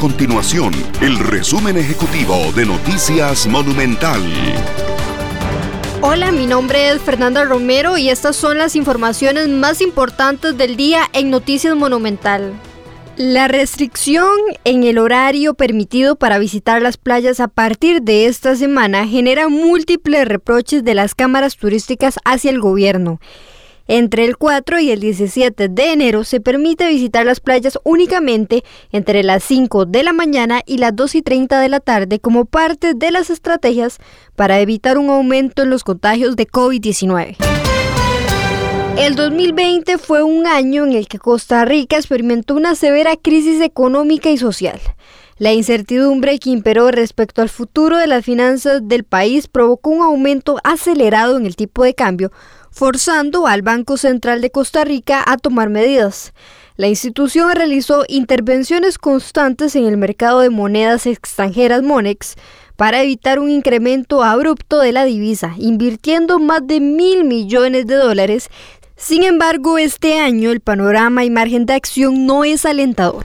continuación el resumen ejecutivo de Noticias Monumental. Hola, mi nombre es Fernanda Romero y estas son las informaciones más importantes del día en Noticias Monumental. La restricción en el horario permitido para visitar las playas a partir de esta semana genera múltiples reproches de las cámaras turísticas hacia el gobierno. Entre el 4 y el 17 de enero se permite visitar las playas únicamente entre las 5 de la mañana y las 2 y 30 de la tarde como parte de las estrategias para evitar un aumento en los contagios de COVID-19. El 2020 fue un año en el que Costa Rica experimentó una severa crisis económica y social. La incertidumbre que imperó respecto al futuro de las finanzas del país provocó un aumento acelerado en el tipo de cambio, forzando al Banco Central de Costa Rica a tomar medidas. La institución realizó intervenciones constantes en el mercado de monedas extranjeras Monex para evitar un incremento abrupto de la divisa, invirtiendo más de mil millones de dólares. Sin embargo, este año el panorama y margen de acción no es alentador.